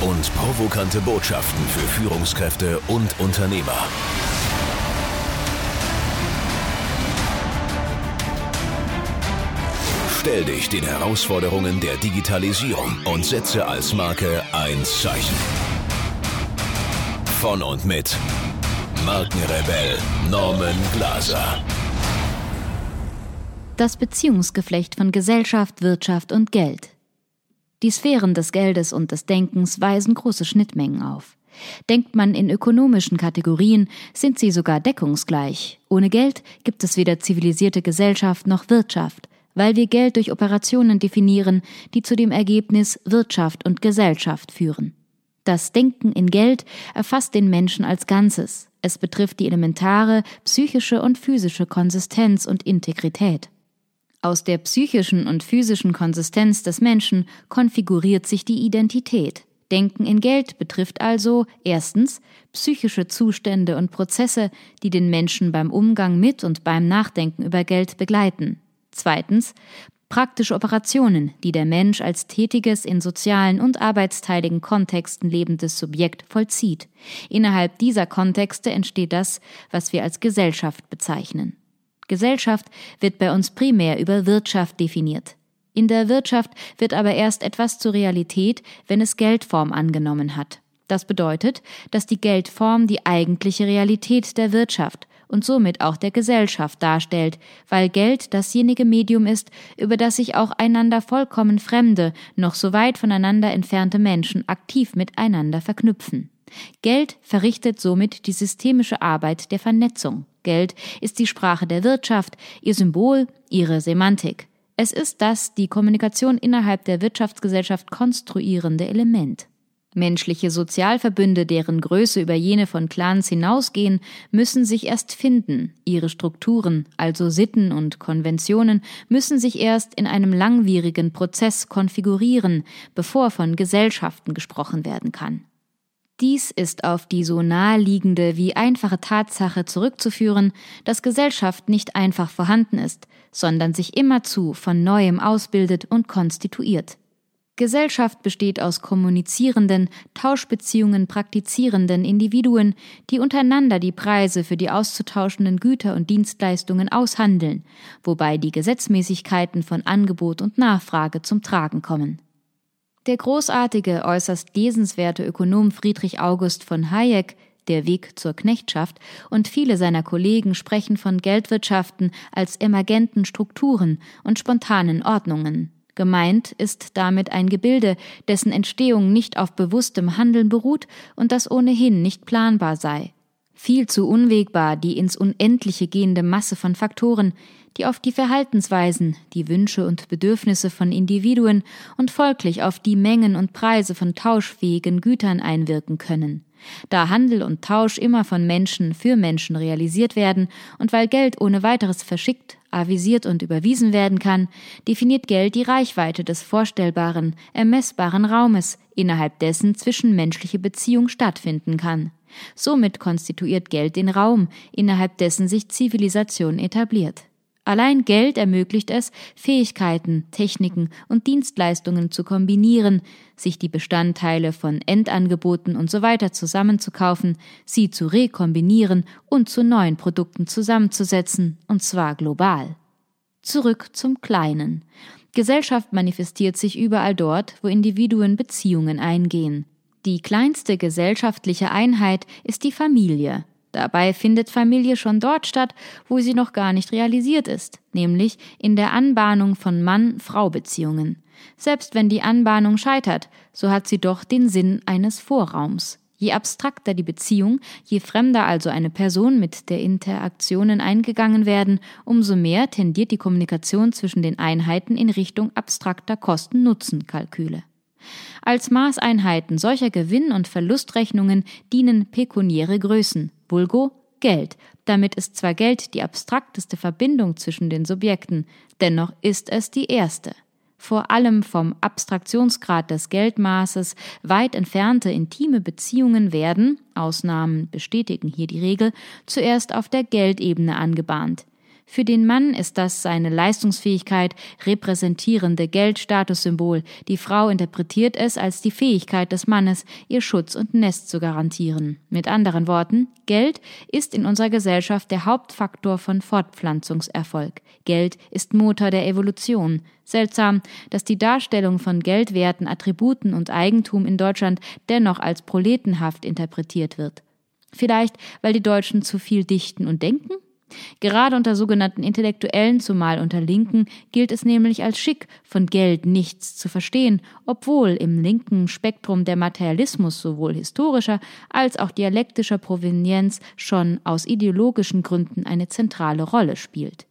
und provokante Botschaften für Führungskräfte und Unternehmer. Stell dich den Herausforderungen der Digitalisierung und setze als Marke ein Zeichen. Von und mit Markenrebell Norman Glaser. Das Beziehungsgeflecht von Gesellschaft, Wirtschaft und Geld. Die Sphären des Geldes und des Denkens weisen große Schnittmengen auf. Denkt man in ökonomischen Kategorien, sind sie sogar deckungsgleich. Ohne Geld gibt es weder zivilisierte Gesellschaft noch Wirtschaft, weil wir Geld durch Operationen definieren, die zu dem Ergebnis Wirtschaft und Gesellschaft führen. Das Denken in Geld erfasst den Menschen als Ganzes. Es betrifft die elementare psychische und physische Konsistenz und Integrität. Aus der psychischen und physischen Konsistenz des Menschen konfiguriert sich die Identität. Denken in Geld betrifft also erstens psychische Zustände und Prozesse, die den Menschen beim Umgang mit und beim Nachdenken über Geld begleiten. Zweitens praktische Operationen, die der Mensch als tätiges, in sozialen und arbeitsteiligen Kontexten lebendes Subjekt vollzieht. Innerhalb dieser Kontexte entsteht das, was wir als Gesellschaft bezeichnen. Gesellschaft wird bei uns primär über Wirtschaft definiert. In der Wirtschaft wird aber erst etwas zur Realität, wenn es Geldform angenommen hat. Das bedeutet, dass die Geldform die eigentliche Realität der Wirtschaft und somit auch der Gesellschaft darstellt, weil Geld dasjenige Medium ist, über das sich auch einander vollkommen fremde, noch so weit voneinander entfernte Menschen aktiv miteinander verknüpfen. Geld verrichtet somit die systemische Arbeit der Vernetzung. Geld ist die Sprache der Wirtschaft, ihr Symbol, ihre Semantik. Es ist das die Kommunikation innerhalb der Wirtschaftsgesellschaft konstruierende Element. Menschliche Sozialverbünde, deren Größe über jene von Clans hinausgehen, müssen sich erst finden. Ihre Strukturen, also Sitten und Konventionen, müssen sich erst in einem langwierigen Prozess konfigurieren, bevor von Gesellschaften gesprochen werden kann. Dies ist auf die so naheliegende wie einfache Tatsache zurückzuführen, dass Gesellschaft nicht einfach vorhanden ist, sondern sich immerzu von neuem ausbildet und konstituiert. Gesellschaft besteht aus kommunizierenden, Tauschbeziehungen praktizierenden Individuen, die untereinander die Preise für die auszutauschenden Güter und Dienstleistungen aushandeln, wobei die Gesetzmäßigkeiten von Angebot und Nachfrage zum Tragen kommen. Der großartige, äußerst lesenswerte Ökonom Friedrich August von Hayek der Weg zur Knechtschaft und viele seiner Kollegen sprechen von Geldwirtschaften als emergenten Strukturen und spontanen Ordnungen. Gemeint ist damit ein Gebilde, dessen Entstehung nicht auf bewusstem Handeln beruht und das ohnehin nicht planbar sei. Viel zu unwegbar die ins Unendliche gehende Masse von Faktoren, die auf die Verhaltensweisen, die Wünsche und Bedürfnisse von Individuen und folglich auf die Mengen und Preise von tauschfähigen Gütern einwirken können. Da Handel und Tausch immer von Menschen für Menschen realisiert werden und weil Geld ohne weiteres verschickt, avisiert und überwiesen werden kann, definiert Geld die Reichweite des vorstellbaren, ermessbaren Raumes, innerhalb dessen zwischenmenschliche Beziehung stattfinden kann. Somit konstituiert Geld den Raum, innerhalb dessen sich Zivilisation etabliert. Allein Geld ermöglicht es, Fähigkeiten, Techniken und Dienstleistungen zu kombinieren, sich die Bestandteile von Endangeboten usw. So zusammenzukaufen, sie zu rekombinieren und zu neuen Produkten zusammenzusetzen, und zwar global. Zurück zum Kleinen. Gesellschaft manifestiert sich überall dort, wo Individuen Beziehungen eingehen. Die kleinste gesellschaftliche Einheit ist die Familie, Dabei findet Familie schon dort statt, wo sie noch gar nicht realisiert ist, nämlich in der Anbahnung von Mann-Frau-Beziehungen. Selbst wenn die Anbahnung scheitert, so hat sie doch den Sinn eines Vorraums. Je abstrakter die Beziehung, je fremder also eine Person mit der Interaktionen eingegangen werden, umso mehr tendiert die Kommunikation zwischen den Einheiten in Richtung abstrakter Kosten-Nutzen-Kalküle. Als Maßeinheiten solcher Gewinn- und Verlustrechnungen dienen pekuniäre Größen, vulgo Geld. Damit ist zwar Geld die abstrakteste Verbindung zwischen den Subjekten, dennoch ist es die erste. Vor allem vom Abstraktionsgrad des Geldmaßes weit entfernte intime Beziehungen werden, Ausnahmen bestätigen hier die Regel, zuerst auf der Geldebene angebahnt. Für den Mann ist das seine Leistungsfähigkeit repräsentierende Geldstatussymbol. Die Frau interpretiert es als die Fähigkeit des Mannes, ihr Schutz und Nest zu garantieren. Mit anderen Worten, Geld ist in unserer Gesellschaft der Hauptfaktor von Fortpflanzungserfolg. Geld ist Motor der Evolution. Seltsam, dass die Darstellung von Geldwerten, Attributen und Eigentum in Deutschland dennoch als proletenhaft interpretiert wird. Vielleicht, weil die Deutschen zu viel dichten und denken? Gerade unter sogenannten Intellektuellen, zumal unter Linken, gilt es nämlich als schick, von Geld nichts zu verstehen, obwohl im linken Spektrum der Materialismus sowohl historischer als auch dialektischer Provenienz schon aus ideologischen Gründen eine zentrale Rolle spielt.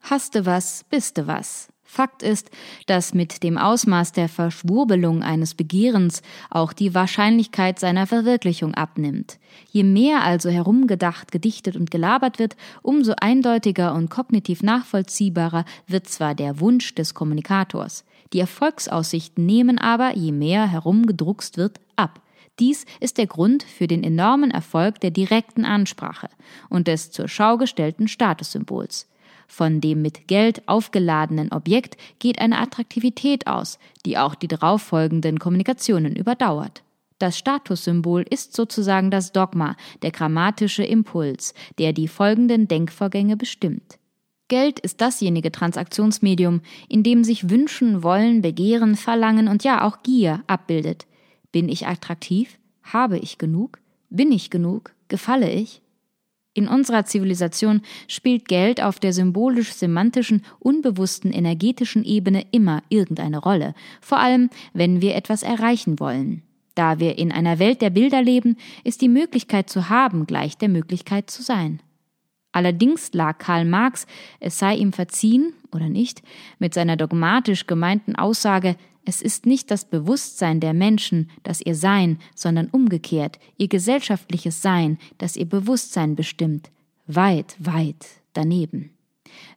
Hasste was, biste was. Fakt ist, dass mit dem Ausmaß der Verschwurbelung eines Begehrens auch die Wahrscheinlichkeit seiner Verwirklichung abnimmt. Je mehr also herumgedacht, gedichtet und gelabert wird, umso eindeutiger und kognitiv nachvollziehbarer wird zwar der Wunsch des Kommunikators. Die Erfolgsaussichten nehmen aber, je mehr herumgedruckst wird, ab. Dies ist der Grund für den enormen Erfolg der direkten Ansprache und des zur Schau gestellten Statussymbols. Von dem mit Geld aufgeladenen Objekt geht eine Attraktivität aus, die auch die darauffolgenden Kommunikationen überdauert. Das Statussymbol ist sozusagen das Dogma, der grammatische Impuls, der die folgenden Denkvorgänge bestimmt. Geld ist dasjenige Transaktionsmedium, in dem sich Wünschen, Wollen, Begehren, Verlangen und ja auch Gier abbildet. Bin ich attraktiv? Habe ich genug? Bin ich genug? Gefalle ich? In unserer Zivilisation spielt Geld auf der symbolisch-semantischen, unbewussten energetischen Ebene immer irgendeine Rolle, vor allem wenn wir etwas erreichen wollen. Da wir in einer Welt der Bilder leben, ist die Möglichkeit zu haben gleich der Möglichkeit zu sein. Allerdings lag Karl Marx, es sei ihm verziehen oder nicht, mit seiner dogmatisch gemeinten Aussage, es ist nicht das Bewusstsein der Menschen, das ihr Sein, sondern umgekehrt, ihr gesellschaftliches Sein, das ihr Bewusstsein bestimmt, weit, weit daneben.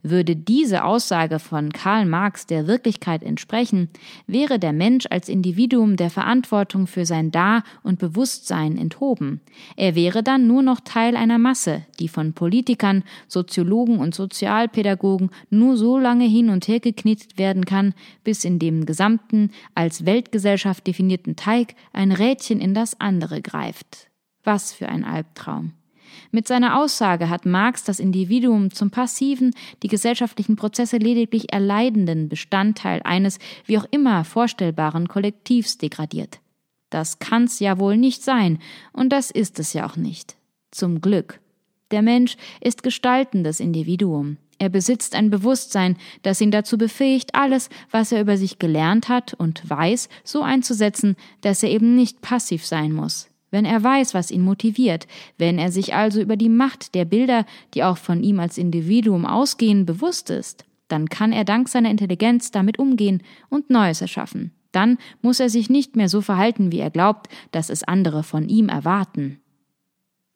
Würde diese Aussage von Karl Marx der Wirklichkeit entsprechen, wäre der Mensch als Individuum der Verantwortung für sein Da- und Bewusstsein enthoben. Er wäre dann nur noch Teil einer Masse, die von Politikern, Soziologen und Sozialpädagogen nur so lange hin und her geknetet werden kann, bis in dem gesamten, als Weltgesellschaft definierten Teig ein Rädchen in das andere greift. Was für ein Albtraum. Mit seiner Aussage hat Marx das Individuum zum passiven, die gesellschaftlichen Prozesse lediglich erleidenden Bestandteil eines wie auch immer vorstellbaren Kollektivs degradiert. Das kann's ja wohl nicht sein, und das ist es ja auch nicht. Zum Glück. Der Mensch ist gestaltendes Individuum. Er besitzt ein Bewusstsein, das ihn dazu befähigt, alles, was er über sich gelernt hat und weiß, so einzusetzen, dass er eben nicht passiv sein muss. Wenn er weiß, was ihn motiviert, wenn er sich also über die Macht der Bilder, die auch von ihm als Individuum ausgehen, bewusst ist, dann kann er dank seiner Intelligenz damit umgehen und Neues erschaffen. Dann muss er sich nicht mehr so verhalten, wie er glaubt, dass es andere von ihm erwarten.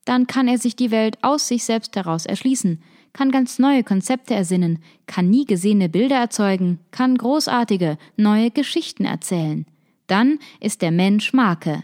Dann kann er sich die Welt aus sich selbst heraus erschließen, kann ganz neue Konzepte ersinnen, kann nie gesehene Bilder erzeugen, kann großartige, neue Geschichten erzählen. Dann ist der Mensch Marke,